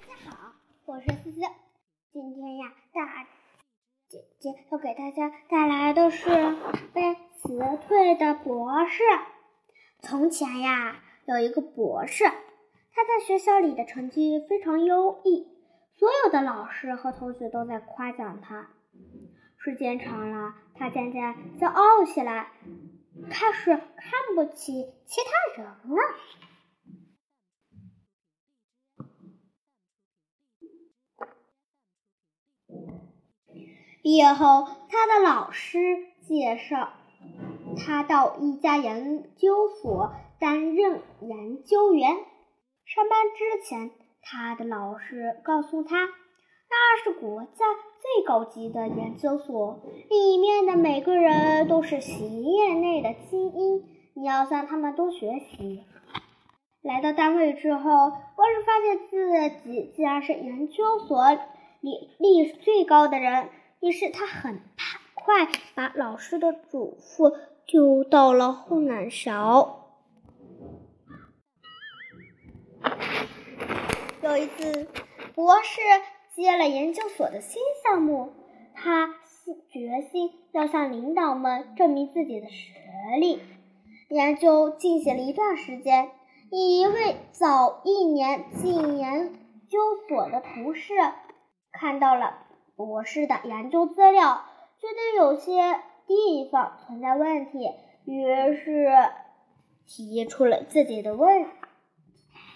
大家好，我是思思。今天呀，大姐姐要给大家带来的是被辞退的博士。从前呀，有一个博士，他在学校里的成绩非常优异，所有的老师和同学都在夸奖他。时间长了，他渐渐骄傲起来，开始看不起其他人了。毕业后，他的老师介绍他到一家研究所担任研究员。上班之前，他的老师告诉他，那是国家最高级的研究所，里面的每个人都是企业内的精英，你要向他们多学习。来到单位之后，博士发现自己竟然是研究所里历史最高的人。于是他很快把老师的嘱咐丢到了后脑勺。有一次，博士接了研究所的新项目，他决心要向领导们证明自己的实力。研究进行了一段时间，一位早一年进研究所的同事看到了。博士的研究资料觉得有些地方存在问题，于是提出了自己的问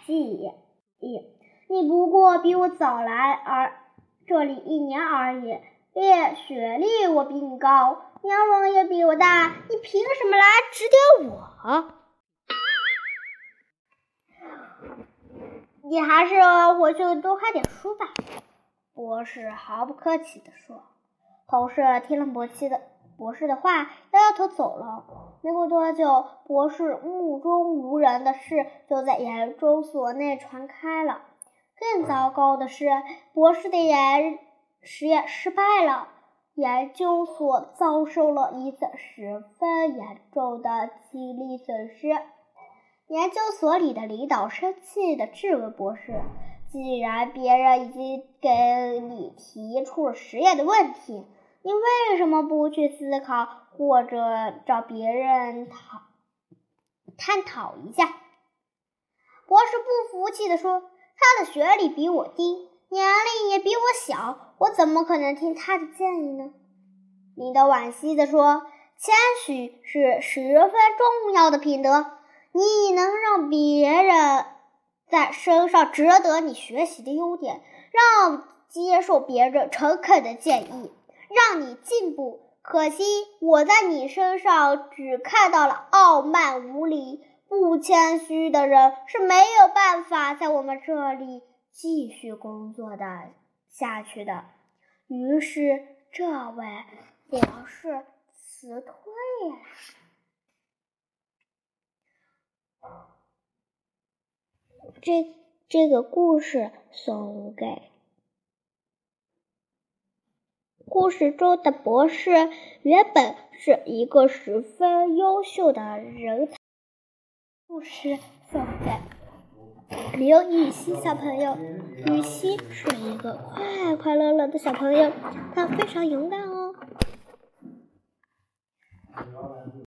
题：你不过比我早来而这里一年而已，列学历我比你高，年龄也比我大，你凭什么来指点我？你还是回去多看点书吧。博士毫不客气地说：“同事听了博士的博士的话，摇摇头走了。没过多久，博士目中无人的事就在研究所内传开了。更糟糕的是，博士的研实验失败了，研究所遭受了一次十分严重的激励损失。研究所里的领导生气地质问博士。”既然别人已经给你提出了实验的问题，你为什么不去思考，或者找别人讨探讨一下？博士不服气地说：“他的学历比我低，年龄也比我小，我怎么可能听他的建议呢？”领导惋惜地说：“谦虚是十分重要的品德，你能让别人。”在身上值得你学习的优点，让接受别人诚恳的建议，让你进步。可惜我在你身上只看到了傲慢无礼、不谦虚的人，是没有办法在我们这里继续工作的下去的。于是，这位博士辞退了。这这个故事送给故事中的博士，原本是一个十分优秀的人才。故事送给刘雨欣小朋友，雨欣是一个快快乐乐的小朋友，她非常勇敢哦。